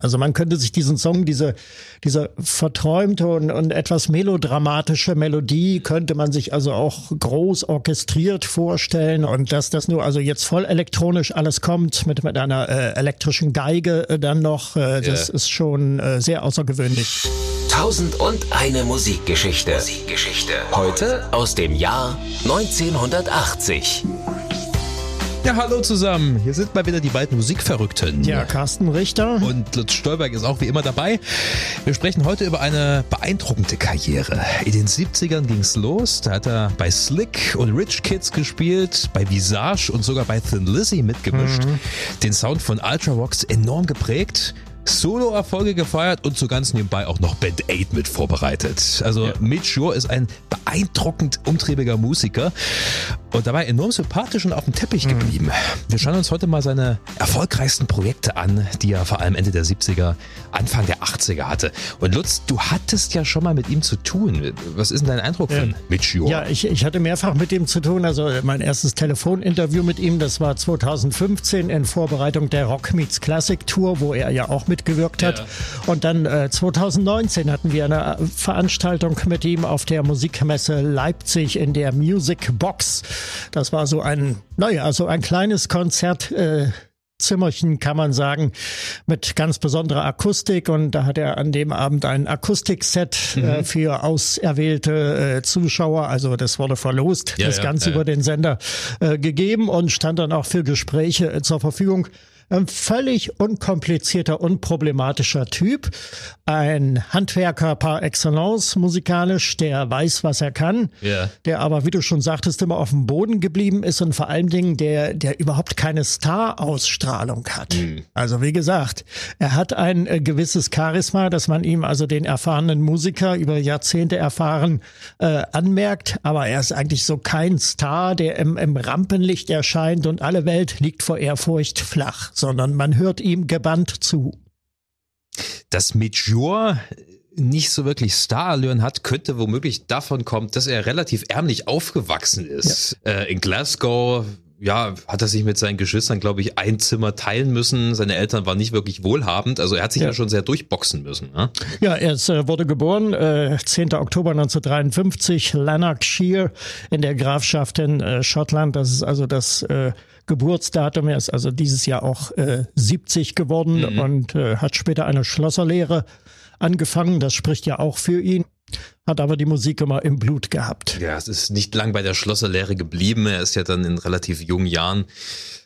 Also man könnte sich diesen Song, diese, diese verträumte und, und etwas melodramatische Melodie könnte man sich also auch groß orchestriert vorstellen und dass das nur also jetzt voll elektronisch alles kommt mit, mit einer äh, elektrischen Geige äh, dann noch, äh, das yeah. ist schon äh, sehr außergewöhnlich. Tausend und eine Musikgeschichte. Musikgeschichte. Heute aus dem Jahr 1980. Ja, hallo zusammen. Hier sind mal wieder die beiden Musikverrückten. Ja, Carsten Richter. Und Lutz Stolberg ist auch wie immer dabei. Wir sprechen heute über eine beeindruckende Karriere. In den 70ern ging's los. Da hat er bei Slick und Rich Kids gespielt, bei Visage und sogar bei Thin Lizzy mitgemischt. Mhm. Den Sound von Ultravox enorm geprägt. Solo-Erfolge gefeiert und zu ganz nebenbei auch noch Band 8 mit vorbereitet. Also ja. Mitch Shore ist ein beeindruckend umtriebiger Musiker und dabei enorm sympathisch und auf dem Teppich mhm. geblieben. Wir schauen uns heute mal seine erfolgreichsten Projekte an, die er vor allem Ende der 70er, Anfang der 80er hatte. Und Lutz, du hattest ja schon mal mit ihm zu tun. Was ist denn dein Eindruck von Mitch Shore? Ja, ich, ich hatte mehrfach mit ihm zu tun. Also mein erstes Telefoninterview mit ihm, das war 2015 in Vorbereitung der Rock Meets Classic Tour, wo er ja auch mitgewirkt hat. Ja. Und dann äh, 2019 hatten wir eine Veranstaltung mit ihm auf der Musikmesse Leipzig in der Music Box. Das war so ein, naja, so ein kleines Konzert. Äh, Zimmerchen, kann man sagen, mit ganz besonderer Akustik. Und da hat er an dem Abend ein Akustikset äh, mhm. äh, für auserwählte äh, Zuschauer, also das wurde verlost, ja, das ja, Ganze ja. über den Sender äh, gegeben und stand dann auch für Gespräche äh, zur Verfügung. Ein völlig unkomplizierter, unproblematischer Typ. Ein Handwerker par excellence musikalisch, der weiß, was er kann. Yeah. Der aber, wie du schon sagtest, immer auf dem Boden geblieben ist und vor allen Dingen der, der überhaupt keine Star-Ausstrahlung hat. Mm. Also wie gesagt, er hat ein äh, gewisses Charisma, dass man ihm also den erfahrenen Musiker über Jahrzehnte erfahren äh, anmerkt. Aber er ist eigentlich so kein Star, der im, im Rampenlicht erscheint und alle Welt liegt vor Ehrfurcht flach sondern man hört ihm gebannt zu. Das Major nicht so wirklich Starallüren hat, könnte womöglich davon kommen, dass er relativ ärmlich aufgewachsen ist. Ja. Äh, in Glasgow ja, hat er sich mit seinen Geschwistern, glaube ich, ein Zimmer teilen müssen. Seine Eltern waren nicht wirklich wohlhabend. Also er hat sich ja, ja schon sehr durchboxen müssen. Ne? Ja, er ist, äh, wurde geboren, äh, 10. Oktober 1953, Lanarkshire in der Grafschaft in äh, Schottland. Das ist also das äh, Geburtsdatum. Er ist also dieses Jahr auch äh, 70 geworden mhm. und äh, hat später eine Schlosserlehre angefangen. Das spricht ja auch für ihn hat aber die Musik immer im Blut gehabt. Ja, es ist nicht lang bei der Schlosserlehre geblieben. Er ist ja dann in relativ jungen Jahren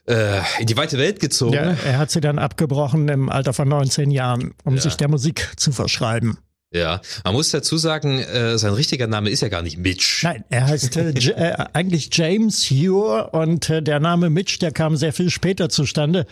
äh, in die weite Welt gezogen. Ja, er hat sie dann abgebrochen im Alter von 19 Jahren, um ja. sich der Musik zu verschreiben. Ja, man muss dazu sagen, äh, sein richtiger Name ist ja gar nicht Mitch. Nein, er heißt äh, äh, eigentlich James Hure und äh, der Name Mitch, der kam sehr viel später zustande,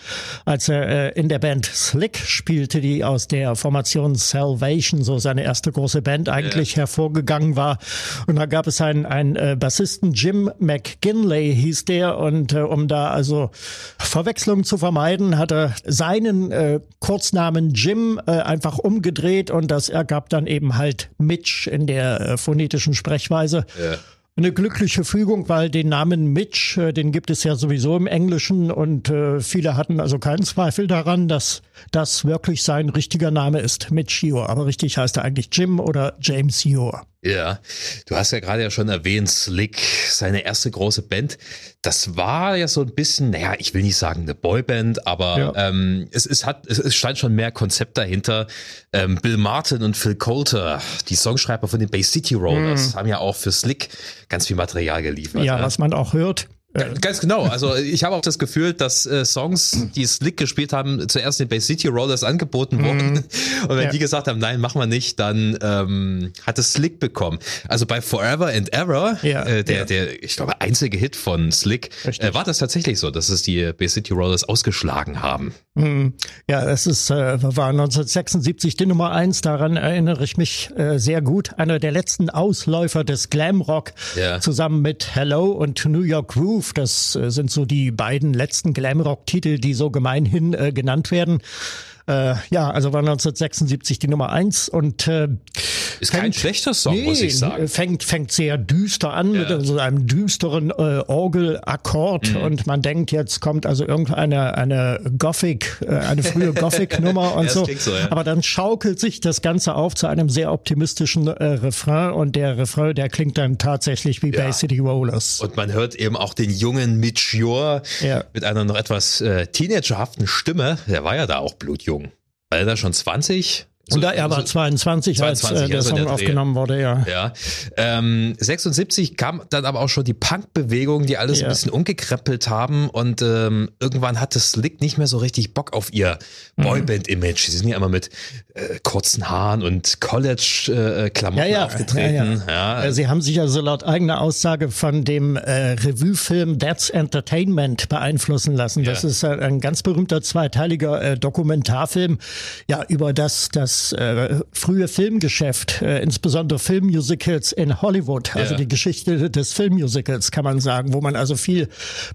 als er äh, in der Band Slick spielte, die aus der Formation Salvation, so seine erste große Band eigentlich ja. hervorgegangen war. Und da gab es einen, einen äh, Bassisten, Jim McGinley hieß der und äh, um da also Verwechslung zu vermeiden, hat er seinen äh, Kurznamen Jim äh, einfach umgedreht und das ergab dann eben halt Mitch in der äh, phonetischen Sprechweise. Ja eine glückliche Fügung, weil den Namen Mitch, äh, den gibt es ja sowieso im Englischen und äh, viele hatten also keinen Zweifel daran, dass das wirklich sein richtiger Name ist, Mitch Ure. Aber richtig heißt er eigentlich Jim oder James Ure. Ja, du hast ja gerade ja schon erwähnt, Slick, seine erste große Band. Das war ja so ein bisschen, naja, ich will nicht sagen eine Boyband, aber ja. ähm, es, es hat, es, es stand schon mehr Konzept dahinter. Ähm, Bill Martin und Phil Coulter, die Songschreiber von den Bay City Rollers, mhm. haben ja auch für Slick ganz viel Material geliefert. Ja, ja, was man auch hört. Ganz genau. Also ich habe auch das Gefühl, dass äh, Songs, die Slick gespielt haben, zuerst den Bay City Rollers angeboten mhm. wurden. Und wenn ja. die gesagt haben, nein, machen wir nicht, dann ähm, hat es Slick bekommen. Also bei Forever and Ever, ja, äh, der, ja. der, ich glaube, einzige Hit von Slick, äh, war das tatsächlich so, dass es die Bay City Rollers ausgeschlagen haben. Mhm. Ja, es ist, äh, war 1976 die Nummer eins, daran erinnere ich mich äh, sehr gut. Einer der letzten Ausläufer des Glamrock zusammen mit Hello und New York Groove Groove. Das äh, sind so die beiden letzten Glamrock-Titel, die so gemeinhin äh, genannt werden. Äh, ja, also war 1976 die Nummer eins und äh, Ist fängt, kein schlechter Song, nee, muss ich sagen. Fängt, fängt sehr düster an ja. mit so einem düsteren äh, Orgelakkord mhm. und man denkt, jetzt kommt also irgendeine eine Gothic, äh, eine frühe Gothic-Nummer und ja, so. so ja. Aber dann schaukelt sich das Ganze auf zu einem sehr optimistischen äh, Refrain und der Refrain, der klingt dann tatsächlich wie Bay City Rollers. Und man hört eben auch den jungen Mitch Ure mit einer noch etwas äh, teenagerhaften Stimme. Der war ja da auch blutjung. Er da schon 20? So, und da er war 22, 22 als äh, der also Song der aufgenommen wurde, ja. Ja. Ähm, 76 kam dann aber auch schon die Punk-Bewegung, die alles ja. ein bisschen umgekreppelt haben und ähm, irgendwann hatte Slick nicht mehr so richtig Bock auf ihr mhm. Boyband-Image. Sie sind ja immer mit äh, kurzen Haaren und College-Klamotten äh, ja, aufgetreten. Ja, ja. Sie haben sich also laut eigener Aussage von dem äh, Revue-Film That's Entertainment beeinflussen lassen. Das ist äh, ein ganz berühmter zweiteiliger äh, Dokumentarfilm, ja, über das, das das äh, frühe Filmgeschäft, äh, insbesondere Filmmusicals in Hollywood, also ja. die Geschichte des Filmmusicals, kann man sagen, wo man also viel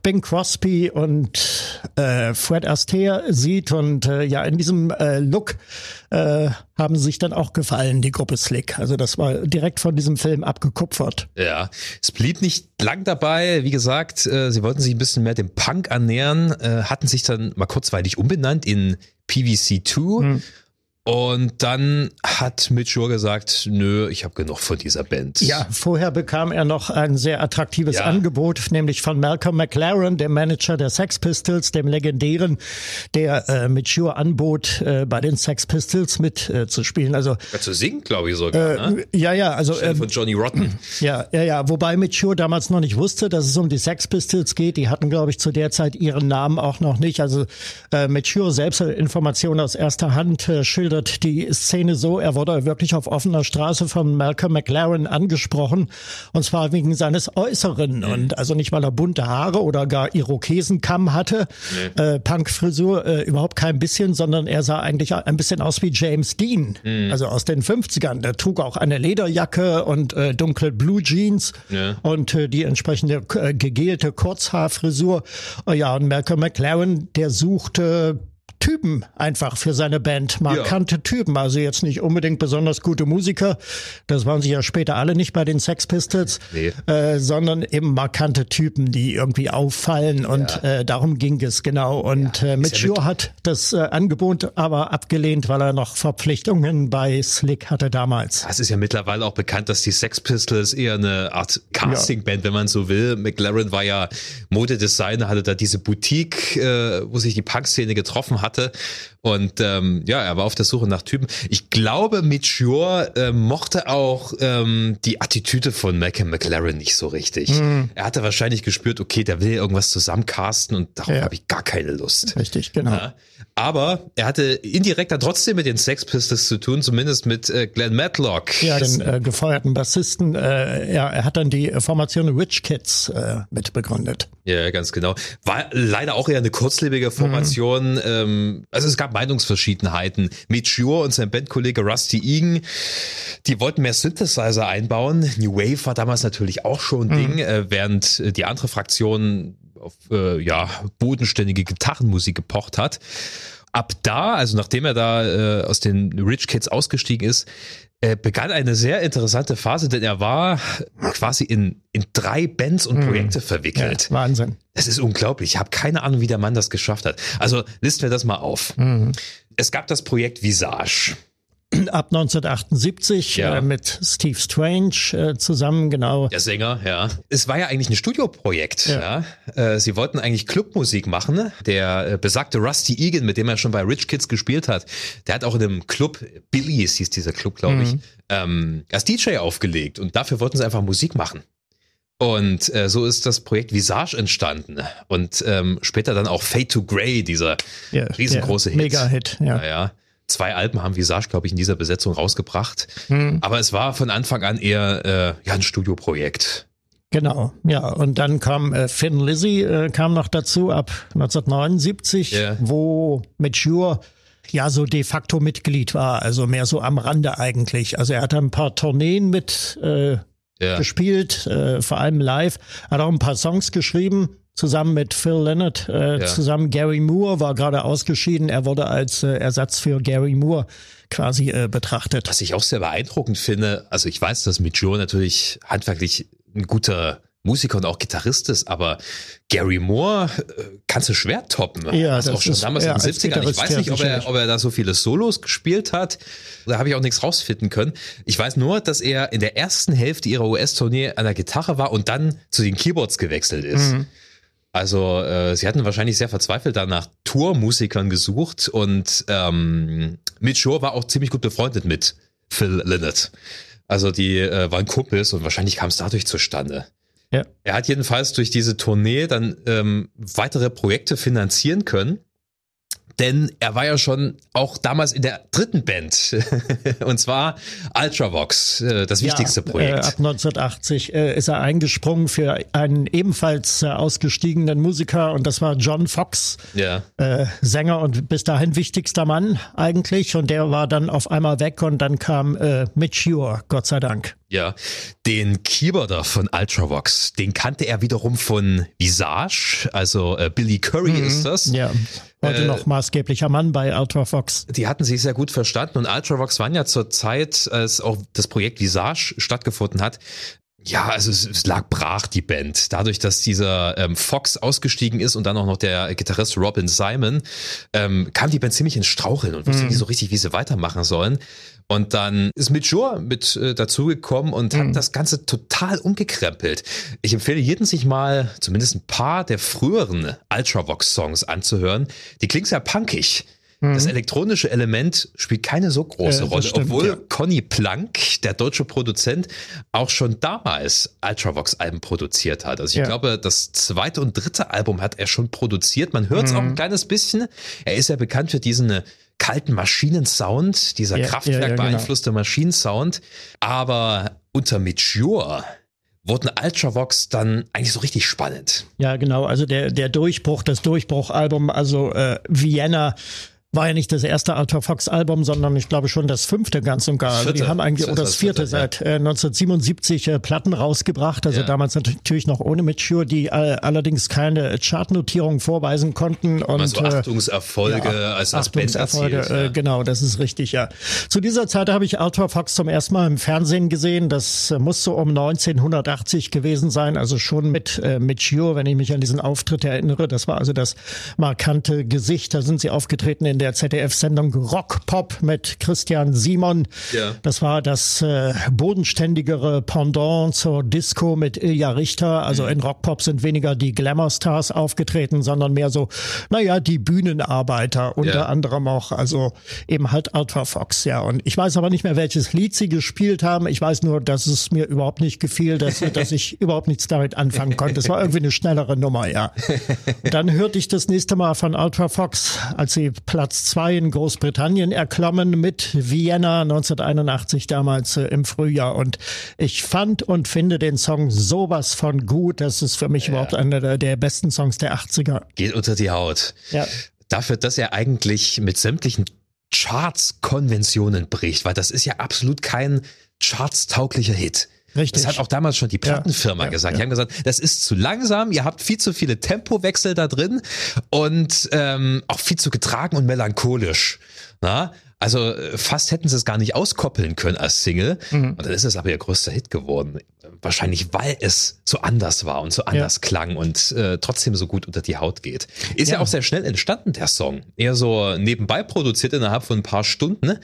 Bing Crosby und äh, Fred Astaire sieht und äh, ja, in diesem äh, Look äh, haben sich dann auch gefallen, die Gruppe Slick. Also das war direkt von diesem Film abgekupfert. Ja, es blieb nicht lang dabei. Wie gesagt, äh, sie wollten sich ein bisschen mehr dem Punk annähern, äh, hatten sich dann mal kurzweilig umbenannt in PVC2 hm. Und dann hat Mitch Ure gesagt, nö, ich habe genug von dieser Band. Ja, vorher bekam er noch ein sehr attraktives ja. Angebot, nämlich von Malcolm McLaren, dem Manager der Sex Pistols, dem legendären, der äh, Mitch Ure anbot, äh, bei den Sex Pistols mitzuspielen. Äh, also ja, zu singen, glaube ich sogar. Äh, ne? Ja, ja, also ähm, von Johnny Rotten. Ja, ja, ja. Wobei Mitch Ure damals noch nicht wusste, dass es um die Sex Pistols geht. Die hatten, glaube ich, zu der Zeit ihren Namen auch noch nicht. Also äh, Mitch Ure selbst Informationen aus erster Hand äh, schildert schildert die Szene so, er wurde wirklich auf offener Straße von Malcolm McLaren angesprochen, und zwar wegen seines Äußeren. Mhm. Und also nicht, weil er bunte Haare oder gar Irokesenkamm hatte, nee. äh, Punkfrisur, äh, überhaupt kein bisschen, sondern er sah eigentlich ein bisschen aus wie James Dean, mhm. also aus den 50ern. Der trug auch eine Lederjacke und äh, dunkle Blue Jeans ja. und äh, die entsprechende äh, gegelte Kurzhaarfrisur. Oh ja, und Malcolm McLaren, der suchte Typen einfach für seine Band, markante ja. Typen. Also jetzt nicht unbedingt besonders gute Musiker, das waren sie ja später alle nicht bei den Sex Pistols, nee. äh, sondern eben markante Typen, die irgendwie auffallen und ja. äh, darum ging es genau. Und ja. äh, Mitch ja hat das äh, Angebot aber abgelehnt, weil er noch Verpflichtungen bei Slick hatte damals. Es ist ja mittlerweile auch bekannt, dass die Sex Pistols eher eine Art Castingband, wenn man so will. McLaren war ja Modedesigner, hatte da diese Boutique, äh, wo sich die Punk-Szene getroffen hat hatte. Und ähm, ja, er war auf der Suche nach Typen. Ich glaube, Mitchur äh, mochte auch ähm, die Attitüde von Malcolm McLaren nicht so richtig. Mhm. Er hatte wahrscheinlich gespürt, okay, der will irgendwas zusammencasten und darauf ja. habe ich gar keine Lust. Richtig, genau. Ja. Aber er hatte indirekt dann trotzdem mit den Sex Pistols zu tun, zumindest mit äh, Glenn Matlock. Ja, den äh, gefeuerten Bassisten. Äh, ja, er hat dann die Formation Rich Kids äh, mit begründet. Ja, ganz genau. War leider auch eher eine kurzlebige Formation. Mhm. Ähm, also es gab Meinungsverschiedenheiten. Mitch Ure und sein Bandkollege Rusty Egan, die wollten mehr Synthesizer einbauen. New Wave war damals natürlich auch schon ein mhm. Ding, äh, während die andere Fraktion auf äh, ja, bodenständige Gitarrenmusik gepocht hat. Ab da, also nachdem er da äh, aus den Rich Kids ausgestiegen ist, äh, begann eine sehr interessante Phase, denn er war quasi in, in drei Bands und mhm. Projekte verwickelt. Ja, Wahnsinn. Das ist unglaublich. Ich habe keine Ahnung, wie der Mann das geschafft hat. Also listen wir das mal auf. Mhm. Es gab das Projekt Visage ab 1978 ja. äh, mit Steve Strange äh, zusammen, genau. Der Sänger, ja. Es war ja eigentlich ein Studioprojekt. Ja. ja. Äh, sie wollten eigentlich Clubmusik machen. Der äh, besagte Rusty Egan, mit dem er schon bei Rich Kids gespielt hat, der hat auch in einem Club, Billy's hieß dieser Club, glaube ich, mhm. ähm, als DJ aufgelegt. Und dafür wollten sie einfach Musik machen. Und äh, so ist das Projekt Visage entstanden und ähm, später dann auch Fade to Grey, dieser ja, riesengroße Hit. Mega-Hit, ja. ja. Zwei Alben haben Visage, glaube ich, in dieser Besetzung rausgebracht. Hm. Aber es war von Anfang an eher äh, ja, ein Studioprojekt. Genau, ja. Und dann kam äh, Finn Lizzy äh, kam noch dazu ab 1979, yeah. wo Mature ja so de facto Mitglied war, also mehr so am Rande eigentlich. Also er hat ein paar Tourneen mit äh, ja. gespielt, äh, vor allem live, hat auch ein paar Songs geschrieben, zusammen mit Phil Lynott, äh, ja. zusammen Gary Moore war gerade ausgeschieden. Er wurde als äh, Ersatz für Gary Moore quasi äh, betrachtet. Was ich auch sehr beeindruckend finde, also ich weiß, dass Mitch Joe natürlich handwerklich ein guter Musiker und auch Gitarrist ist, aber Gary Moore äh, kannst du schwer toppen. Ja, das auch schon ist, damals ja, in den 70ern. Ich weiß nicht, ob er, ob er da so viele Solos gespielt hat. Da habe ich auch nichts rausfinden können. Ich weiß nur, dass er in der ersten Hälfte ihrer US-Tournee an der Gitarre war und dann zu den Keyboards gewechselt ist. Mhm. Also äh, sie hatten wahrscheinlich sehr verzweifelt danach Tourmusikern gesucht und ähm, Mitch Shore war auch ziemlich gut befreundet mit Phil Lynott. Also die äh, waren Kumpels und wahrscheinlich kam es dadurch zustande. Ja. Er hat jedenfalls durch diese Tournee dann ähm, weitere Projekte finanzieren können denn er war ja schon auch damals in der dritten Band und zwar Ultravox, äh, das wichtigste ja, Projekt. Äh, ab 1980 äh, ist er eingesprungen für einen ebenfalls äh, ausgestiegenen Musiker und das war John Fox, ja. Äh, Sänger und bis dahin wichtigster Mann eigentlich und der war dann auf einmal weg und dann kam äh, Mitch Ure, Gott sei Dank. Ja, den Keyboarder von Ultravox, den kannte er wiederum von Visage, also äh, Billy Curry mhm, ist das. Ja, heute äh, noch maßgeblicher Mann bei Ultravox. Die hatten sich sehr gut verstanden und Ultravox waren ja zur Zeit, als auch das Projekt Visage stattgefunden hat, ja, also es, es, lag brach, die Band. Dadurch, dass dieser ähm, Fox ausgestiegen ist und dann auch noch der Gitarrist Robin Simon, ähm, kam die Band ziemlich ins Straucheln und wusste mhm. nicht so richtig, wie sie weitermachen sollen. Und dann ist Mitch Shore mit äh, dazugekommen und mhm. hat das Ganze total umgekrempelt. Ich empfehle jedem, sich mal zumindest ein paar der früheren Ultravox-Songs anzuhören. Die klingen sehr punkig. Das mhm. elektronische Element spielt keine so große äh, Rolle, stimmt, obwohl ja. Conny Plank, der deutsche Produzent, auch schon damals Ultravox-Alben produziert hat. Also ich ja. glaube, das zweite und dritte Album hat er schon produziert. Man hört es mhm. auch ein kleines bisschen. Er ist ja bekannt für diesen kalten Maschinensound, dieser ja, Kraftwerk beeinflusste genau. Maschinensound. Aber unter Mature wurden Ultravox dann eigentlich so richtig spannend. Ja, genau. Also der, der Durchbruch, das Durchbruchalbum, also äh, Vienna war ja nicht das erste Alter Fox Album, sondern ich glaube schon das fünfte ganz und gar. Also die haben eigentlich, oder das vierte, vierte seit äh, 1977 äh, Platten rausgebracht, also ja. damals natürlich noch ohne Mature, die äh, allerdings keine Chartnotierung vorweisen konnten. Und, also Achtungserfolge ja, als, als Achtungserfolge, erzielt, ja. äh, genau, das ist richtig, ja. Zu dieser Zeit habe ich Alter Fox zum ersten Mal im Fernsehen gesehen. Das äh, muss so um 1980 gewesen sein, also schon mit äh, Mature, wenn ich mich an diesen Auftritt erinnere. Das war also das markante Gesicht. Da sind sie aufgetreten in der der ZDF-Sendung Rock Pop mit Christian Simon. Ja. Das war das äh, bodenständigere Pendant zur Disco mit Ilja Richter. Also mhm. in Rock Pop sind weniger die Glamour-Stars aufgetreten, sondern mehr so, naja, die Bühnenarbeiter, unter ja. anderem auch, also eben halt Ultra Fox, ja. Und ich weiß aber nicht mehr, welches Lied sie gespielt haben. Ich weiß nur, dass es mir überhaupt nicht gefiel, dass, dass ich überhaupt nichts damit anfangen konnte. Es war irgendwie eine schnellere Nummer, ja. dann hörte ich das nächste Mal von Ultra Fox, als sie Platz Platz zwei in Großbritannien erklommen mit Vienna 1981 damals äh, im Frühjahr. Und ich fand und finde den Song sowas von gut. Das ist für mich ja. überhaupt einer der, der besten Songs der 80er. Geht unter die Haut. Ja. Dafür, dass er eigentlich mit sämtlichen Charts-Konventionen bricht, weil das ist ja absolut kein charts-tauglicher Hit. Richtig. Das hat auch damals schon die Plattenfirma ja, gesagt. Ja, die haben gesagt, das ist zu langsam, ihr habt viel zu viele Tempowechsel da drin und ähm, auch viel zu getragen und melancholisch. Na? Also äh, fast hätten sie es gar nicht auskoppeln können als Single. Mhm. Und dann ist es aber ihr größter Hit geworden. Wahrscheinlich, weil es so anders war und so anders ja. klang und äh, trotzdem so gut unter die Haut geht. Ist ja. ja. auch sehr schnell entstanden, der Song. Eher so nebenbei produziert innerhalb von ein paar Stunden.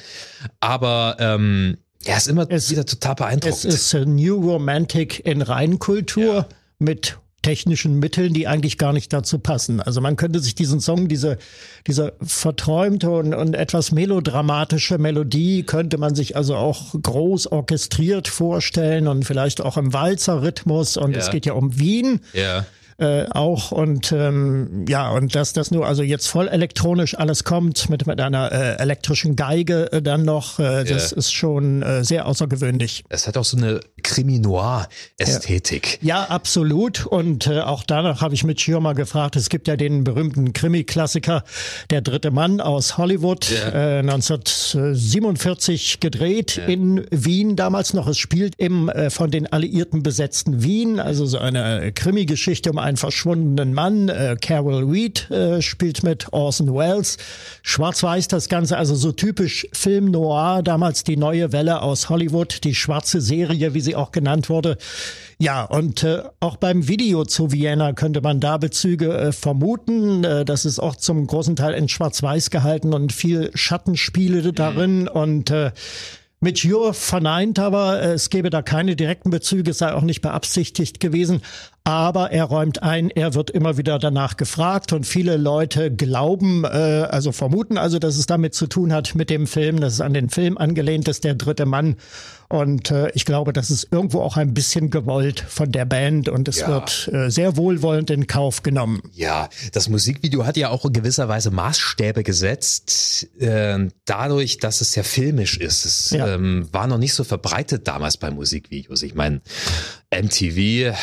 Aber ähm, ja, ist immer es, wieder total beeindruckend. Es ist New Romantic in Reinkultur ja. mit technischen Mitteln, die eigentlich gar nicht dazu passen. Also man könnte sich diesen Song, diese, diese verträumte und, und etwas melodramatische Melodie, könnte man sich also auch groß orchestriert vorstellen und vielleicht auch im Walzerrhythmus. Und ja. es geht ja um Wien. Ja äh, auch und ähm, ja und dass das nur also jetzt voll elektronisch alles kommt mit mit einer äh, elektrischen Geige äh, dann noch äh, das yeah. ist schon äh, sehr außergewöhnlich. Es hat auch so eine Krimi-Noir-Ästhetik. Ja. ja. absolut und äh, auch danach habe ich mit Schirmer gefragt. Es gibt ja den berühmten Krimi-Klassiker Der dritte Mann aus Hollywood yeah. äh, 1947 gedreht in Wien damals noch. Es spielt im äh, von den Alliierten besetzten Wien, also so eine Krimi-Geschichte um einen verschwundenen Mann. Äh, Carol Reed äh, spielt mit Orson Welles. Schwarz-Weiß das Ganze, also so typisch Film Noir, damals die neue Welle aus Hollywood, die schwarze Serie, wie sie auch genannt wurde. Ja, und äh, auch beim Video zu Vienna könnte man da Bezüge äh, vermuten. Äh, das ist auch zum großen Teil in Schwarz-Weiß gehalten und viel Schattenspiele darin mhm. und äh, mit Jur verneint aber, äh, es gäbe da keine direkten Bezüge, es sei auch nicht beabsichtigt gewesen. Aber er räumt ein, er wird immer wieder danach gefragt und viele Leute glauben, äh, also vermuten also, dass es damit zu tun hat mit dem Film, dass es an den Film angelehnt ist, der dritte Mann. Und äh, ich glaube, das ist irgendwo auch ein bisschen gewollt von der Band und es ja. wird äh, sehr wohlwollend in Kauf genommen. Ja, das Musikvideo hat ja auch in gewisser Weise Maßstäbe gesetzt, äh, dadurch, dass es sehr filmisch ist. Es ja. ähm, war noch nicht so verbreitet damals bei Musikvideos. Ich meine, MTV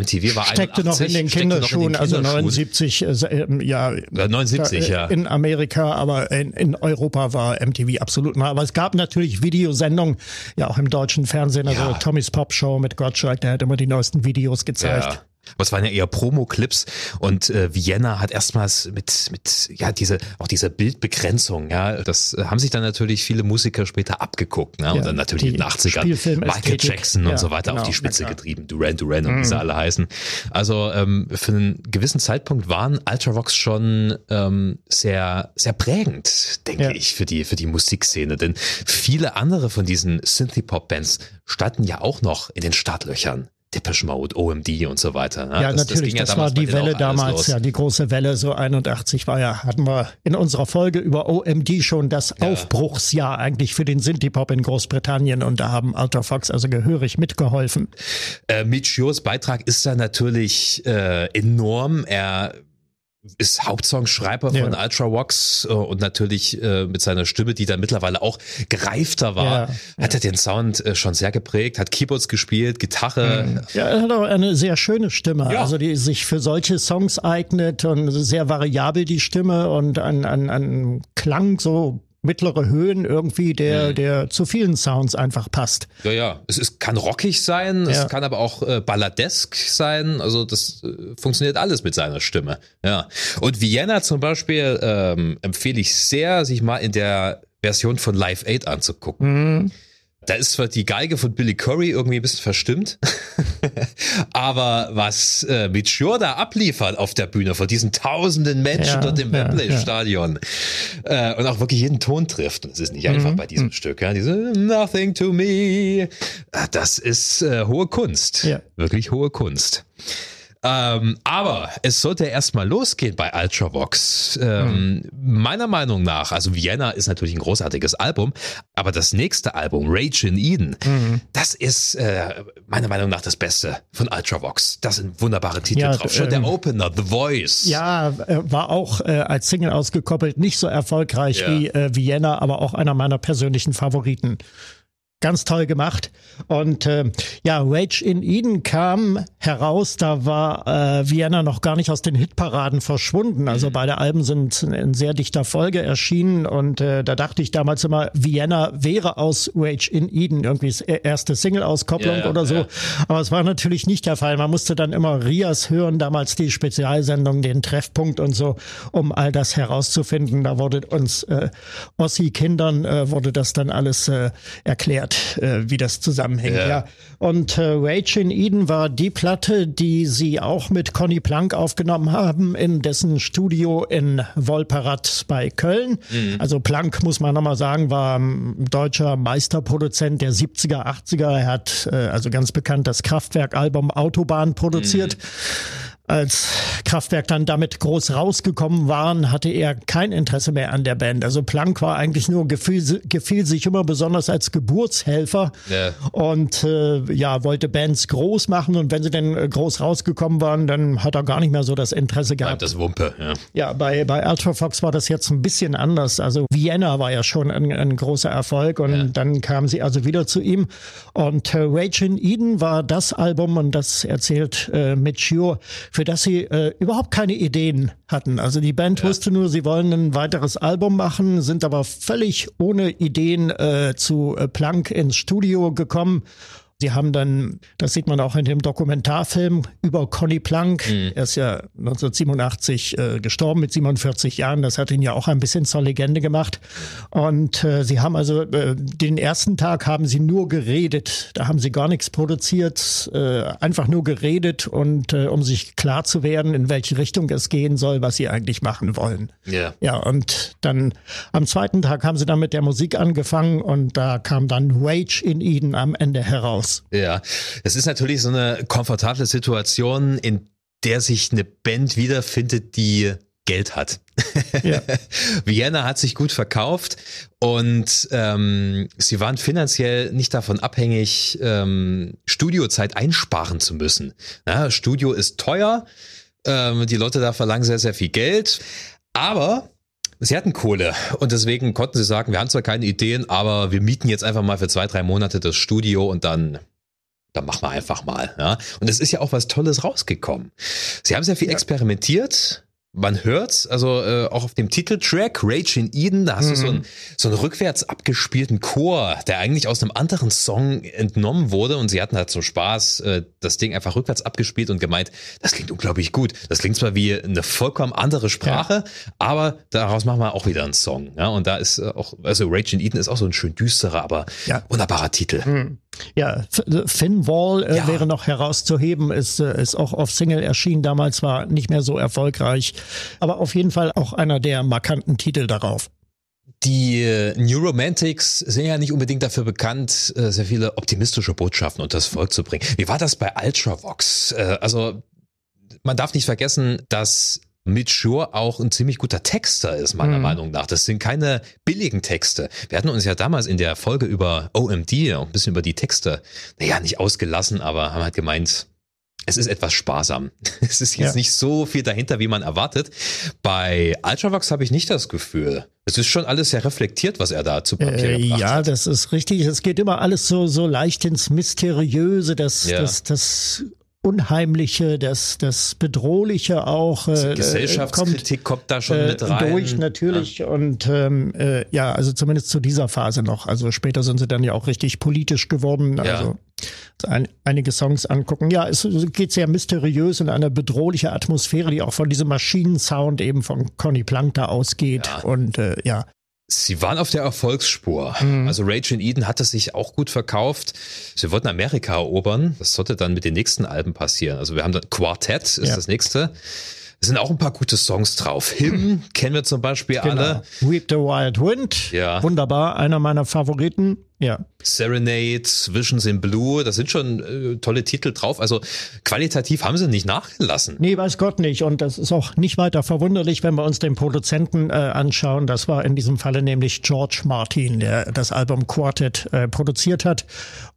MTV war steckte 81, noch in den Kinderschuhen, also 79, äh, ähm, ja, 79, da, äh, ja. In Amerika, aber in, in Europa war MTV absolut mal. Aber es gab natürlich Videosendungen, ja auch im deutschen Fernsehen, also ja. Tommy's Pop Show mit Gottschalk, der hat immer die neuesten Videos gezeigt. Ja. Aber es waren ja eher Promo-Clips und äh, Vienna hat erstmals mit, mit, ja, diese, auch diese Bildbegrenzung, ja, das haben sich dann natürlich viele Musiker später abgeguckt, ne? und dann natürlich in den 80ern Michael Jackson ja, und so weiter genau, auf die Spitze getrieben, Duran Duran und mhm. wie sie alle heißen. Also ähm, für einen gewissen Zeitpunkt waren Ultravox schon ähm, sehr, sehr prägend, denke ja. ich, für die, für die Musikszene, denn viele andere von diesen Synthie-Pop-Bands standen ja auch noch in den Startlöchern. Depeche Mode, OMD und so weiter. Ne? Ja, das, natürlich, das, das ja war die Welle damals, ja, die große Welle, so 81 war ja, hatten wir in unserer Folge über OMD schon das ja. Aufbruchsjahr eigentlich für den Synthie-Pop in Großbritannien und da haben Alter Fox also gehörig mitgeholfen. Äh, Mitch Jurs Beitrag ist da natürlich äh, enorm. Er ist Hauptsongschreiber ja. von Ultravox äh, und natürlich äh, mit seiner Stimme, die dann mittlerweile auch gereifter war, ja, hat er den Sound äh, schon sehr geprägt, hat Keyboards gespielt, Gitarre. Mhm. Ja, er hat auch eine sehr schöne Stimme, ja. also die sich für solche Songs eignet und sehr variabel die Stimme und ein, ein, ein Klang so mittlere Höhen irgendwie, der, mhm. der zu vielen Sounds einfach passt. Ja, ja. Es ist, kann rockig sein, ja. es kann aber auch äh, balladesk sein. Also das äh, funktioniert alles mit seiner Stimme. Ja. Und Vienna zum Beispiel ähm, empfehle ich sehr, sich mal in der Version von Live Aid anzugucken. Mhm. Da ist zwar die Geige von Billy Curry irgendwie ein bisschen verstimmt, aber was äh, Mitchur da abliefert auf der Bühne vor diesen tausenden Menschen ja, dort im ja, Wembley-Stadion ja. äh, und auch wirklich jeden Ton trifft, das ist nicht einfach mhm. bei diesem mhm. Stück, ja, diese Nothing to me, äh, das ist äh, hohe Kunst, wirklich hohe Kunst. Ähm, aber es sollte erstmal losgehen bei Ultravox. Ähm, mhm. Meiner Meinung nach, also Vienna ist natürlich ein großartiges Album, aber das nächste Album, Rage in Eden, mhm. das ist äh, meiner Meinung nach das Beste von Ultravox. Das sind wunderbare Titel ja, drauf. Schon ähm, der Opener, The Voice. Ja, äh, war auch äh, als Single ausgekoppelt nicht so erfolgreich ja. wie äh, Vienna, aber auch einer meiner persönlichen Favoriten. Ganz toll gemacht. Und äh, ja, Rage in Eden kam heraus, da war äh, Vienna noch gar nicht aus den Hitparaden verschwunden. Also mhm. beide Alben sind in sehr dichter Folge erschienen und äh, da dachte ich damals immer, Vienna wäre aus Rage in Eden irgendwie e-, erste Single-Auskopplung yeah, oder so. Yeah. Aber es war natürlich nicht der Fall. Man musste dann immer Rias hören, damals die Spezialsendung, den Treffpunkt und so, um all das herauszufinden. Da wurde uns äh, Ossi-Kindern äh, wurde das dann alles äh, erklärt erklärt, äh, wie das zusammenhängt. Ja. ja. Und äh, Rage in Eden war die Platte, die sie auch mit Conny Plank aufgenommen haben, in dessen Studio in Wolperath bei Köln. Mhm. Also Plank, muss man nochmal sagen, war ein deutscher Meisterproduzent der 70er, 80er. Er hat äh, also ganz bekannt das Kraftwerk-Album Autobahn produziert. Mhm als Kraftwerk dann damit groß rausgekommen waren, hatte er kein Interesse mehr an der Band. Also Plank war eigentlich nur gefiel, gefiel sich immer besonders als Geburtshelfer ja. und äh, ja wollte Bands groß machen und wenn sie dann äh, groß rausgekommen waren, dann hat er gar nicht mehr so das Interesse gehabt. Das Wumpe, ja. Ja, bei bei Ultrafox war das jetzt ein bisschen anders. Also Vienna war ja schon ein, ein großer Erfolg und ja. dann kamen sie also wieder zu ihm und äh, Rage in Eden war das Album und das erzählt äh, Mitchio für das sie äh, überhaupt keine Ideen hatten. Also die Band ja. wusste nur, sie wollen ein weiteres Album machen, sind aber völlig ohne Ideen äh, zu äh, Plank ins Studio gekommen Sie haben dann, das sieht man auch in dem Dokumentarfilm über Conny Plank. Mhm. Er ist ja 1987 äh, gestorben mit 47 Jahren. Das hat ihn ja auch ein bisschen zur Legende gemacht. Und äh, sie haben also äh, den ersten Tag haben sie nur geredet. Da haben sie gar nichts produziert, äh, einfach nur geredet und äh, um sich klar zu werden, in welche Richtung es gehen soll, was sie eigentlich machen wollen. Ja. Ja, und dann am zweiten Tag haben sie dann mit der Musik angefangen und da kam dann Rage in Eden am Ende heraus aus. Ja, das ist natürlich so eine komfortable Situation, in der sich eine Band wiederfindet, die Geld hat. Ja. Vienna hat sich gut verkauft und ähm, sie waren finanziell nicht davon abhängig, ähm, Studiozeit einsparen zu müssen. Ja, Studio ist teuer, ähm, die Leute da verlangen sehr, sehr viel Geld, aber Sie hatten Kohle und deswegen konnten sie sagen, wir haben zwar keine Ideen, aber wir mieten jetzt einfach mal für zwei, drei Monate das Studio und dann, dann machen wir einfach mal. Ja? Und es ist ja auch was Tolles rausgekommen. Sie haben sehr viel ja. experimentiert, man hört's, also äh, auch auf dem Titeltrack Rage in Eden, da hast mhm. du so mhm. einen, so einen rückwärts abgespielten Chor, der eigentlich aus einem anderen Song entnommen wurde und sie hatten halt so Spaß, äh, das Ding einfach rückwärts abgespielt und gemeint, das klingt unglaublich gut. Das klingt zwar wie eine vollkommen andere Sprache, ja. aber daraus machen wir auch wieder einen Song. Ja, und da ist äh, auch, also Rage in Eden ist auch so ein schön düsterer, aber ja. wunderbarer Titel. Mhm. Ja, Finn Wall äh, ja. wäre noch herauszuheben, ist, äh, ist auch auf Single erschienen, damals war nicht mehr so erfolgreich, aber auf jeden Fall auch einer der markanten Titel darauf. Die äh, New Romantics sind ja nicht unbedingt dafür bekannt, äh, sehr viele optimistische Botschaften unter das Volk zu bringen. Wie war das bei Ultravox? Also man darf nicht vergessen, dass Mitch Shore auch ein ziemlich guter Texter ist, meiner mhm. Meinung nach. Das sind keine billigen Texte. Wir hatten uns ja damals in der Folge über OMD auch ein bisschen über die Texte, naja, nicht ausgelassen, aber haben halt gemeint, es ist etwas sparsam. Es ist jetzt ja. nicht so viel dahinter, wie man erwartet. Bei Ultravox habe ich nicht das Gefühl. Es ist schon alles sehr reflektiert, was er da zu Papier äh, Ja, hat. das ist richtig. Es geht immer alles so, so leicht ins Mysteriöse, das, ja. das, das Unheimliche, das, das Bedrohliche auch. Äh, Gesellschaftskritik kommt, kommt, da schon äh, mit rein. Durch natürlich ja. und ähm, äh, ja, also zumindest zu dieser Phase noch. Also später sind sie dann ja auch richtig politisch geworden. Also ja. ein, einige Songs angucken. Ja, es geht sehr mysteriös in eine bedrohliche Atmosphäre, die auch von diesem Maschinensound eben von Conny Plank da ausgeht. Ja. Und äh, ja, Sie waren auf der Erfolgsspur. Mhm. Also Rage in Eden hatte sich auch gut verkauft. Sie wollten Amerika erobern. Das sollte dann mit den nächsten Alben passieren. Also wir haben dann Quartet ist ja. das nächste. Es sind auch ein paar gute Songs drauf. Him kennen wir zum Beispiel genau. alle. Weep the Wild Wind. Ja. Wunderbar. Einer meiner Favoriten. Ja. Serenade, Visions in Blue, das sind schon äh, tolle Titel drauf. Also qualitativ haben sie nicht nachgelassen. Nee, weiß Gott nicht. Und das ist auch nicht weiter verwunderlich, wenn wir uns den Produzenten äh, anschauen. Das war in diesem Falle nämlich George Martin, der das Album Quartet äh, produziert hat.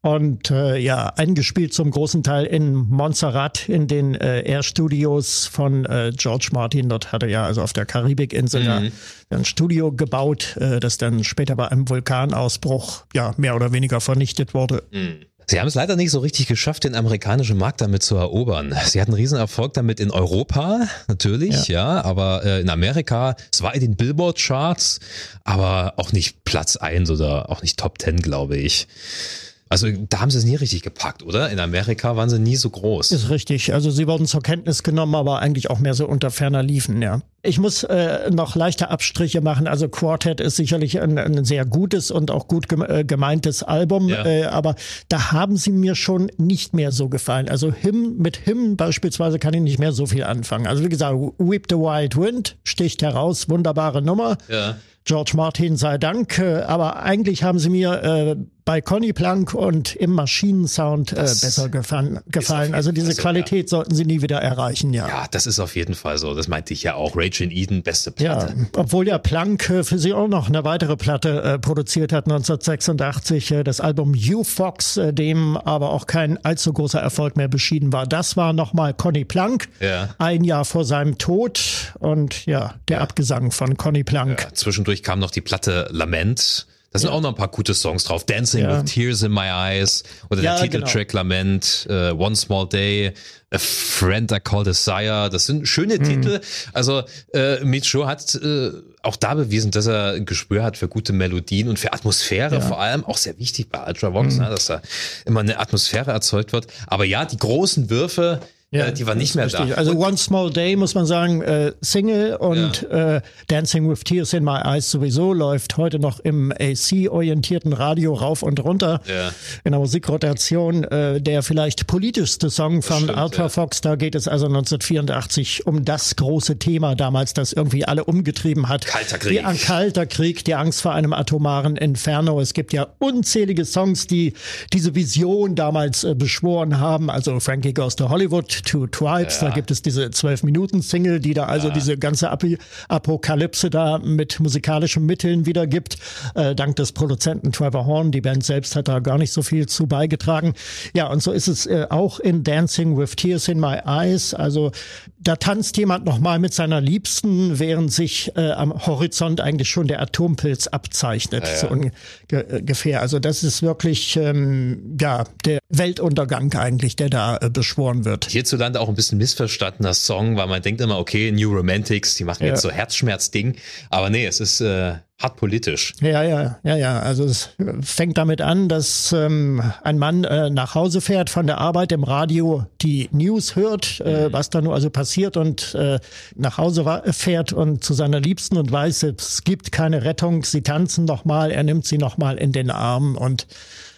Und äh, ja, eingespielt zum großen Teil in Montserrat, in den äh, Air Studios von äh, George Martin. Dort hatte er ja also auf der Karibikinsel mhm. ein Studio gebaut, äh, das dann später bei einem Vulkanausbruch ja mehr oder weniger vernichtet wurde. Mhm. Sie haben es leider nicht so richtig geschafft, den amerikanischen Markt damit zu erobern. Sie hatten Riesenerfolg damit in Europa, natürlich, ja, ja aber äh, in Amerika, es war in den Billboard-Charts, aber auch nicht Platz 1 oder auch nicht Top 10, glaube ich. Also da haben sie es nie richtig gepackt, oder? In Amerika waren sie nie so groß. Ist richtig. Also sie wurden zur Kenntnis genommen, aber eigentlich auch mehr so unter ferner liefen, ja. Ich muss äh, noch leichte Abstriche machen. Also Quartet ist sicherlich ein, ein sehr gutes und auch gut äh, gemeintes Album, ja. äh, aber da haben sie mir schon nicht mehr so gefallen. Also Him mit Him beispielsweise kann ich nicht mehr so viel anfangen. Also wie gesagt, Weep the Wild Wind sticht heraus, wunderbare Nummer. Ja. George Martin sei Dank, äh, aber eigentlich haben sie mir äh, bei Conny Plank und im Maschinensound äh, besser gefallen. gefallen. Also diese Qualität ja. sollten sie nie wieder erreichen, ja. Ja, das ist auf jeden Fall so. Das meinte ich ja auch. In Eden, beste Platte. Ja, obwohl ja Plank äh, für sie auch noch eine weitere Platte äh, produziert hat, 1986, äh, das Album You Fox, äh, dem aber auch kein allzu großer Erfolg mehr beschieden war. Das war nochmal Conny Plank, ja. ein Jahr vor seinem Tod und ja, der ja. Abgesang von Conny Plank. Ja, zwischendurch kam noch die Platte Lament Da sind auch noch ein paar gute Songs drauf. Dancing Ja. with Tears in My Eyes oder Ja, der Titeltrack Lament, äh, One Small Day, A Friend I Call Desire. Das sind schöne Mhm. Titel. Also äh, Micho hat äh, auch da bewiesen, dass er ein Gespür hat für gute Melodien und für Atmosphäre. Vor allem auch sehr wichtig bei Ultravox, Mhm. ne, dass da immer eine Atmosphäre erzeugt wird. Aber ja, die großen Würfe, äh, die waren nicht mehr ist da. richtig. Also One Small Day muss man sagen, äh, Single und äh, Dancing with Tears in My Eyes sowieso läuft heute noch im AC-orientierten Radio rauf und runter Ja. in der Musikrotation. Äh, der vielleicht politischste Song von stimmt, Ultra ja. Fox, da geht es also 1984 um das große Thema damals, das irgendwie alle umgetrieben hat. Kalter Krieg. Die, ein kalter Krieg, die Angst vor einem atomaren Inferno. Es gibt ja unzählige Songs, die diese Vision damals äh, beschworen haben. Also Frankie Goes to Hollywood, Two Tribes, da gibt es diese 12-Minuten-Single, die da also diese ganze Ap Apokalypse da mit musikalischen Mitteln wiedergibt. Äh, dank des Produzenten Trevor Horn. Die Band selbst hat da gar nicht so viel zu beigetragen. Ja, und so ist es äh, auch in Dancing with Tears in My Eyes. Also da tanzt jemand nochmal mit seiner Liebsten, während sich äh, am Horizont eigentlich schon der Atompilz abzeichnet, so ungefähr. Also das ist wirklich ähm, ja der Weltuntergang eigentlich, der da äh, beschworen wird. Hierzulande auch ein bisschen missverstandener Song, weil man denkt immer, okay, New Romantics, die machen Ja. jetzt so Herzschmerz-Ding. Aber nee, es ist äh, hart politisch. Ja, ja, ja, ja. Also es fängt damit an, dass ähm, ein Mann äh, nach Hause fährt von der Arbeit im Radio, die News hört, äh, was da nur also passiert und äh, nach Hause fährt und zu seiner Liebsten und weiß, es gibt keine Rettung. Sie tanzen nochmal, er nimmt sie nochmal in den Arm und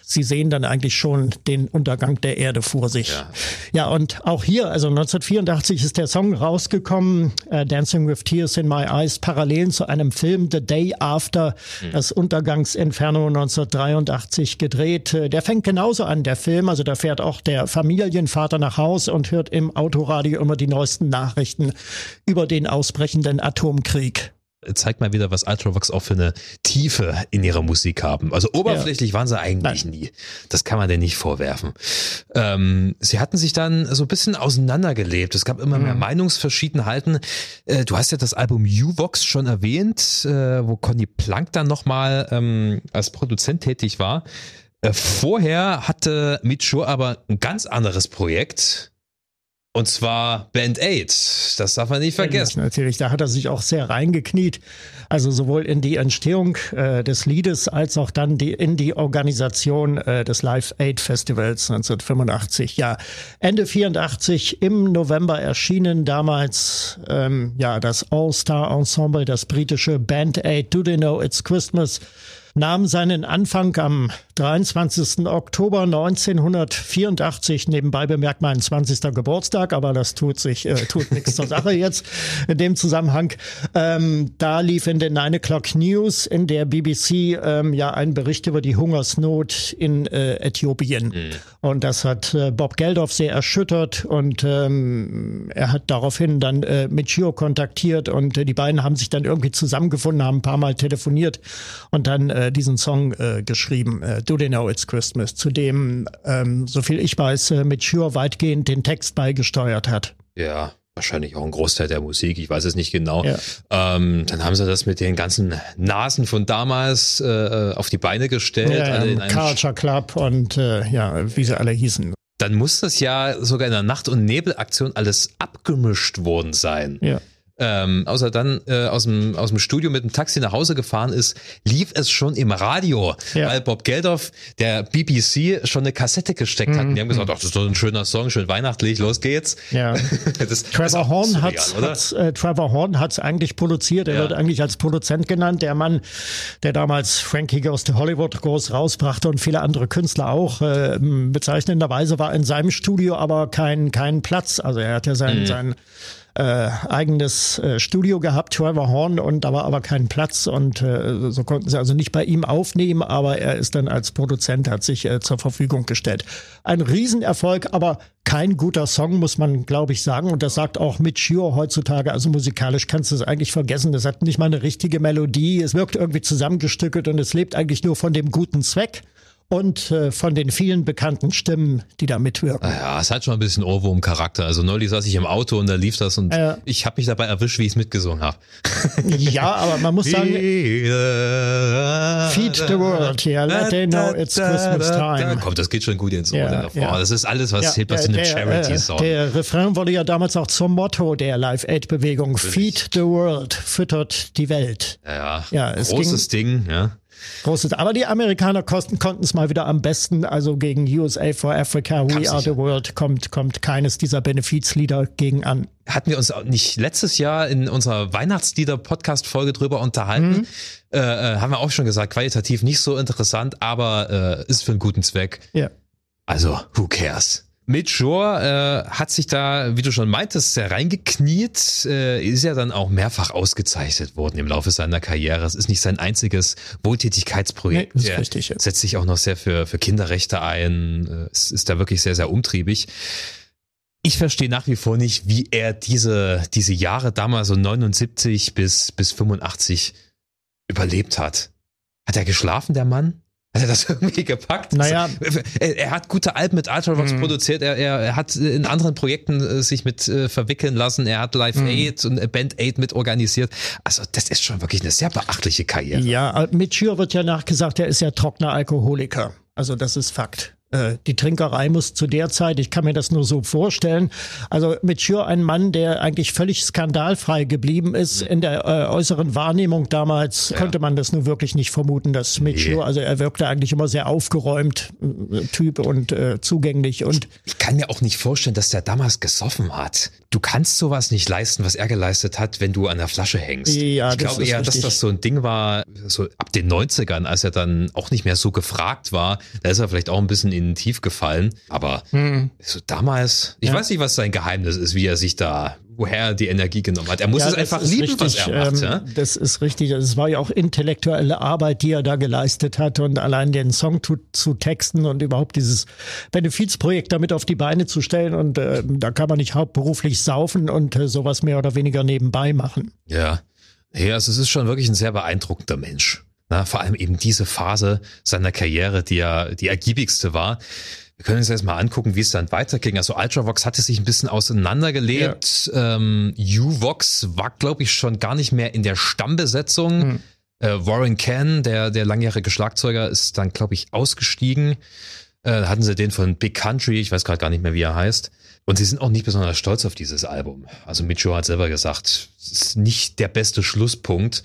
Sie sehen dann eigentlich schon den Untergang der Erde vor sich. Ja. Ja, und auch hier, also 1984 ist der Song rausgekommen, äh, Dancing with Tears in My Eyes, parallel zu einem Film The Day After, das Untergangsinferno 1983 gedreht. Äh, Der fängt genauso an, der Film. Also da fährt auch der Familienvater nach Haus und hört im Autoradio immer die neuesten Nachrichten über den ausbrechenden Atomkrieg. Zeigt mal wieder, was Ultravox auch für eine Tiefe in ihrer Musik haben. Also oberflächlich waren sie eigentlich nie. Das kann man denen nicht vorwerfen. Ähm, sie hatten sich dann so ein bisschen auseinandergelebt. Es gab immer mehr Meinungsverschiedenheiten. Äh, du hast ja das Album U-Vox schon erwähnt, äh, wo Conny Plank dann nochmal ähm, als Produzent tätig war. Äh, vorher hatte Micho aber ein ganz anderes Projekt. Und zwar Band Aid. Das darf man nicht vergessen. Natürlich, da hat er sich auch sehr reingekniet. Also sowohl in die Entstehung äh, des Liedes als auch dann die, in die Organisation äh, des Live Aid Festivals 1985. Ja, Ende 84 im November erschienen damals ähm, ja das All-Star Ensemble, das britische Band Aid. Do They Know It's Christmas? Nahm seinen Anfang am 23. Oktober 1984. Nebenbei bemerkt mein 20. Geburtstag, aber das tut sich, äh, tut nichts zur Sache jetzt in dem Zusammenhang. Ähm, da lief in den 9 O'Clock News in der BBC ähm, ja ein Bericht über die Hungersnot in äh, Äthiopien. Und das hat äh, Bob Geldof sehr erschüttert und ähm, er hat daraufhin dann äh, Michio kontaktiert und äh, die beiden haben sich dann irgendwie zusammengefunden, haben ein paar Mal telefoniert und dann äh, diesen Song äh, geschrieben, äh, Do They Know It's Christmas, zu dem, ähm, soviel ich weiß, äh, Michio weitgehend den Text beigesteuert hat. Ja, wahrscheinlich auch ein Großteil der Musik, ich weiß es nicht genau. Ja. Ähm, dann haben sie das mit den ganzen Nasen von damals äh, auf die Beine gestellt. Ja, alle ja, Culture Club und äh, ja, wie sie alle hießen. dann muss das ja sogar in der Nacht- und Nebelaktion alles abgemischt worden sein. Ja. Ähm, außer dann äh, aus, dem, aus dem Studio mit dem Taxi nach Hause gefahren ist, lief es schon im Radio, Ja. weil Bob Geldof der BBC schon eine Kassette gesteckt hat. Und die haben gesagt, ach, das ist doch ein schöner Song, schön weihnachtlich, los geht's. Ja. Das Trevor Horn surreal, hat's, äh, Trevor Horn hat's eigentlich produziert. Er Ja. wird eigentlich als Produzent genannt. Der Mann, der damals Frankie Goes to Hollywood groß rausbrachte und viele andere Künstler auch. Äh, bezeichnenderweise war in seinem Studio aber kein kein Platz. Also er hat ja sein Mhm. sein äh, eigenes äh, Studio gehabt, Trevor Horn, und da war aber kein Platz und äh, so konnten sie also nicht bei ihm aufnehmen, aber er ist dann als Produzent, hat sich äh, zur Verfügung gestellt. Ein Riesenerfolg, aber kein guter Song, muss man, glaube ich, sagen. Und das sagt auch Michio heutzutage. Also musikalisch kannst du es eigentlich vergessen. Das hat nicht mal eine richtige Melodie. Es wirkt irgendwie zusammengestückelt und es lebt eigentlich nur von dem guten Zweck. Und äh, von den vielen bekannten Stimmen, die da mitwirken. Ja, es hat schon ein bisschen Ohrwurm-Charakter. Also neulich saß ich im Auto und da lief das und äh, ich habe mich dabei erwischt, wie ich es mitgesungen habe. Ja, aber man muss sagen, Feed the world, yeah, let they know it's Christmas time. Komm, das geht schon gut ins Ohr. Ja, ja. Das ist alles, was, ja, was in einem Charity-Song. Der Refrain wurde ja damals auch zum Motto der Live-Aid-Bewegung. Feed the world, füttert die Welt. Ja, ja. großes Ding, ja. Großes. Aber die Amerikaner konnten es mal wieder am besten. Also gegen USA for Africa, We Are the World kommt, kommt keines dieser Benefizlieder gegen an. Hatten wir uns nicht letztes Jahr in unserer Weihnachtslieder-Podcast-Folge drüber unterhalten? Mhm. Äh, äh, haben wir auch schon gesagt, qualitativ nicht so interessant, aber äh, ist für einen guten Zweck. Ja. Also, who cares? Mitch Shore äh, hat sich da, wie du schon meintest, sehr reingekniet, äh, ist ja dann auch mehrfach ausgezeichnet worden im Laufe seiner Karriere. Es ist nicht sein einziges Wohltätigkeitsprojekt. Nee, ist richtig, ja. setzt sich auch noch sehr für, für Kinderrechte ein. Äh, es ist da wirklich sehr, sehr umtriebig. Ich verstehe nach wie vor nicht, wie er diese, diese Jahre damals so 79 bis, bis 85 überlebt hat. Hat er geschlafen, der Mann? Hat er das irgendwie gepackt? Naja. Er, er hat gute Alben mit Ultravox mhm. produziert. Er, er, er, hat in anderen Projekten äh, sich mit äh, verwickeln lassen. Er hat Live mhm. Aid und Band Aid mit organisiert. Also das ist schon wirklich eine sehr beachtliche Karriere. Ja, mit Schür wird ja nachgesagt, er ist ja trockener Alkoholiker. Also das ist Fakt. Äh, die Trinkerei muss zu der Zeit, ich kann mir das nur so vorstellen, also Schür ein Mann, der eigentlich völlig skandalfrei geblieben ist. In der äh, äußeren Wahrnehmung damals ja. konnte man das nur wirklich nicht vermuten, dass mit nee. also er wirkte eigentlich immer sehr aufgeräumt, äh, Typ und äh, zugänglich und. Ich, ich kann mir auch nicht vorstellen, dass der damals gesoffen hat. Du kannst sowas nicht leisten, was er geleistet hat, wenn du an der Flasche hängst. Ja, ich glaube eher, richtig. dass das so ein Ding war, so ab den 90ern, als er dann auch nicht mehr so gefragt war. Da ist er vielleicht auch ein bisschen in in Tief gefallen. Aber mhm. so damals, ich ja. weiß nicht, was sein Geheimnis ist, wie er sich da woher er die Energie genommen hat. Er muss ja, es einfach lieben, richtig, was er macht. Ähm, ja? Das ist richtig. Es war ja auch intellektuelle Arbeit, die er da geleistet hat und allein den Song zu, zu texten und überhaupt dieses Benefizprojekt damit auf die Beine zu stellen. Und äh, da kann man nicht hauptberuflich saufen und äh, sowas mehr oder weniger nebenbei machen. Ja. Ja, also es ist schon wirklich ein sehr beeindruckender Mensch. Na, vor allem eben diese Phase seiner Karriere, die ja die ergiebigste war. Wir können uns jetzt mal angucken, wie es dann weiterging. Also Ultravox hatte sich ein bisschen auseinandergelebt. Ja. Ähm, Uvox war, glaube ich, schon gar nicht mehr in der Stammbesetzung. Hm. Äh, Warren Ken, der, der langjährige Schlagzeuger, ist dann, glaube ich, ausgestiegen. Äh, hatten sie den von Big Country, ich weiß gerade gar nicht mehr, wie er heißt. Und sie sind auch nicht besonders stolz auf dieses Album. Also Micho hat selber gesagt, es ist nicht der beste Schlusspunkt.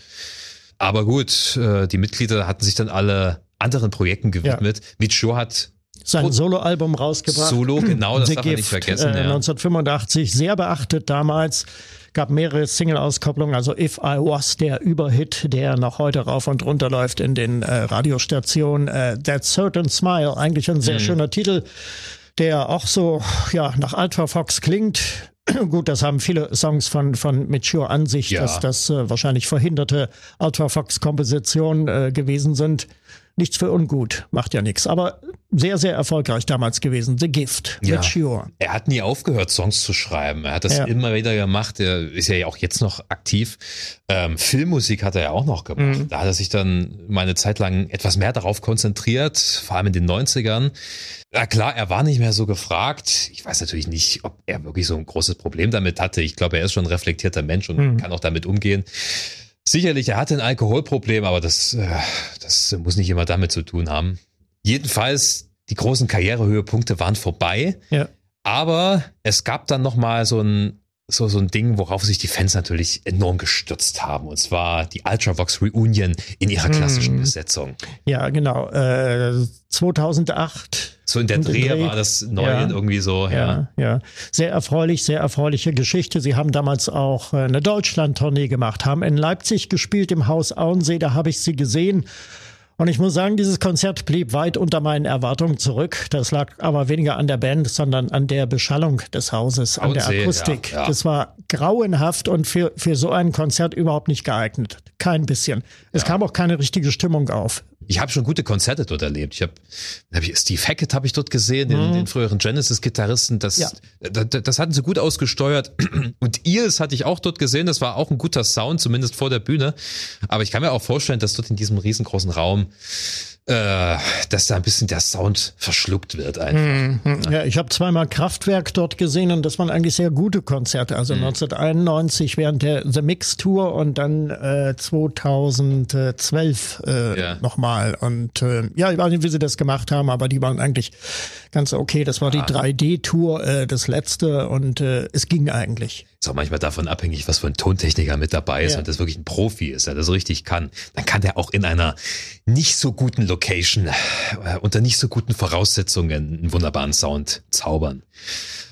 Aber gut, äh, die Mitglieder hatten sich dann alle anderen Projekten gewidmet. Ja. Micho hat sein Soloalbum rausgebracht. Solo, genau, das The darf man nicht vergessen. Äh, ja. 1985, sehr beachtet damals. Gab mehrere Single-Auskopplungen, also If I Was, der Überhit, der noch heute rauf und runter läuft in den äh, Radiostationen. Äh, That Certain Smile, eigentlich ein sehr mhm. schöner Titel, der auch so ja nach Ultra Fox klingt. Gut, das haben viele Songs von, von Mature an sich, ja. dass das äh, wahrscheinlich verhinderte Ultra Fox Kompositionen äh, gewesen sind. Nichts für ungut, macht ja nichts. Aber sehr, sehr erfolgreich damals gewesen. The Gift, ja. Mature. Er hat nie aufgehört, Songs zu schreiben. Er hat das ja. immer wieder gemacht. Er ist ja auch jetzt noch aktiv. Ähm, Filmmusik hat er ja auch noch gemacht. Mhm. Da hat er sich dann mal eine Zeit lang etwas mehr darauf konzentriert, vor allem in den 90ern. Na klar, er war nicht mehr so gefragt. Ich weiß natürlich nicht, ob er wirklich so ein großes Problem damit hatte. Ich glaube, er ist schon ein reflektierter Mensch und mhm. kann auch damit umgehen. Sicherlich, er hatte ein Alkoholproblem, aber das, äh, das muss nicht immer damit zu tun haben. Jedenfalls, die großen Karrierehöhepunkte waren vorbei. Ja. Aber es gab dann noch mal so ein so, so ein Ding, worauf sich die Fans natürlich enorm gestürzt haben. Und zwar die Ultravox Reunion in ihrer klassischen mm. Besetzung. Ja, genau. Äh, 2008. So in der Dreh, Dreh war das neu ja, irgendwie so. Ja. ja, ja. Sehr erfreulich, sehr erfreuliche Geschichte. Sie haben damals auch äh, eine Deutschland-Tournee gemacht, haben in Leipzig gespielt im Haus Auensee. Da habe ich sie gesehen. Und ich muss sagen, dieses Konzert blieb weit unter meinen Erwartungen zurück. Das lag aber weniger an der Band, sondern an der Beschallung des Hauses, an der Akustik. Ja, ja. Das war grauenhaft und für, für so ein Konzert überhaupt nicht geeignet. Kein bisschen. Es ja. kam auch keine richtige Stimmung auf ich habe schon gute Konzerte dort erlebt. Ich habe hab ich, Steve Hackett habe ich dort gesehen, den, mhm. den früheren Genesis-Gitarristen. Das, ja. das, das hatten sie gut ausgesteuert. Und Eels hatte ich auch dort gesehen. Das war auch ein guter Sound, zumindest vor der Bühne. Aber ich kann mir auch vorstellen, dass dort in diesem riesengroßen Raum äh, dass da ein bisschen der Sound verschluckt wird einfach. Mhm. Ja, ich habe zweimal Kraftwerk dort gesehen und das waren eigentlich sehr gute Konzerte. Also mhm. 1991 während der The Mix Tour und dann äh, 2012 äh, ja. nochmal. Und äh, ja, ich weiß nicht, wie sie das gemacht haben, aber die waren eigentlich ganz okay. Das war die 3D-Tour, äh, das letzte und äh, es ging eigentlich. Ist auch manchmal davon abhängig, was für ein Tontechniker mit dabei ist. Ja. Wenn das wirklich ein Profi ist, der das richtig kann, dann kann der auch in einer nicht so guten Location, äh, unter nicht so guten Voraussetzungen einen wunderbaren Sound zaubern.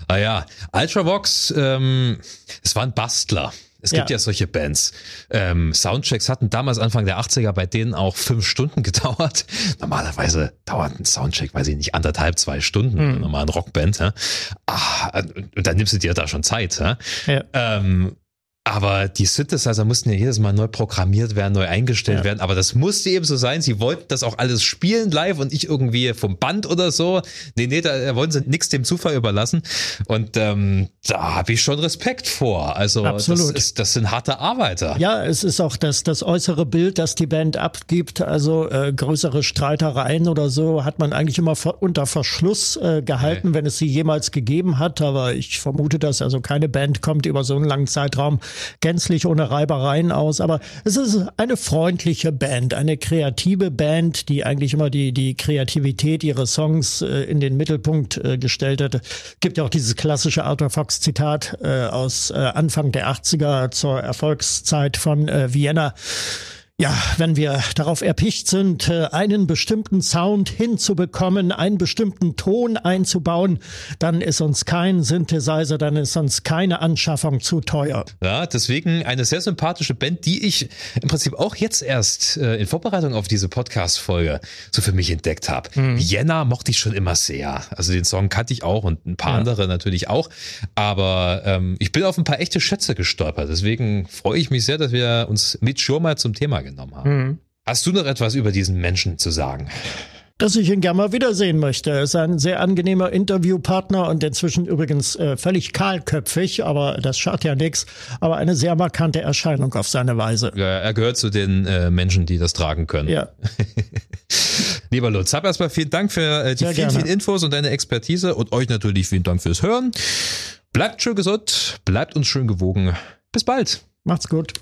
Ah ja, Ultravox, ähm, es war ein Bastler. Es gibt ja, ja solche Bands. Ähm, Soundchecks hatten damals Anfang der 80er bei denen auch fünf Stunden gedauert. Normalerweise dauert ein Soundcheck, weiß ich nicht, anderthalb, zwei Stunden, mhm. normalen Rockband. Ja? Ah, und dann nimmst du dir da schon Zeit. Ja? ja. Ähm, aber die Synthesizer mussten ja jedes Mal neu programmiert werden, neu eingestellt ja. werden. Aber das musste eben so sein. Sie wollten das auch alles spielen live und nicht irgendwie vom Band oder so. Nee, nee, da wollen sie nichts dem Zufall überlassen. Und ähm, da habe ich schon Respekt vor. Also Absolut. Das, ist, das sind harte Arbeiter. Ja, es ist auch das, das äußere Bild, das die Band abgibt. Also äh, größere Streitereien oder so hat man eigentlich immer unter Verschluss äh, gehalten, okay. wenn es sie jemals gegeben hat. Aber ich vermute, dass also keine Band kommt über so einen langen Zeitraum gänzlich ohne Reibereien aus. Aber es ist eine freundliche Band, eine kreative Band, die eigentlich immer die, die Kreativität ihrer Songs äh, in den Mittelpunkt äh, gestellt hat. Gibt ja auch dieses klassische Arthur Fox Zitat äh, aus äh, Anfang der 80er zur Erfolgszeit von äh, Vienna. Ja, wenn wir darauf erpicht sind, äh, einen bestimmten Sound hinzubekommen, einen bestimmten Ton einzubauen, dann ist uns kein Synthesizer, dann ist uns keine Anschaffung zu teuer. Ja, deswegen eine sehr sympathische Band, die ich im Prinzip auch jetzt erst äh, in Vorbereitung auf diese Podcast-Folge so für mich entdeckt habe. Hm. Vienna mochte ich schon immer sehr. Also den Song kannte ich auch und ein paar ja. andere natürlich auch. Aber ähm, ich bin auf ein paar echte Schätze gestolpert. Deswegen freue ich mich sehr, dass wir uns mit schon mal zum Thema genommen haben. Mhm. Hast du noch etwas über diesen Menschen zu sagen? dass ich ihn gerne mal wiedersehen möchte. Er ist ein sehr angenehmer Interviewpartner und inzwischen übrigens äh, völlig kahlköpfig, aber das schadet ja nichts. Aber eine sehr markante Erscheinung auf seine Weise. Ja, er gehört zu den äh, Menschen, die das tragen können. Ja. Lieber Lutz, hab erstmal vielen Dank für äh, die sehr vielen, gerne. vielen Infos und deine Expertise und euch natürlich vielen Dank fürs Hören. Bleibt schön gesund, bleibt uns schön gewogen. Bis bald. Macht's gut.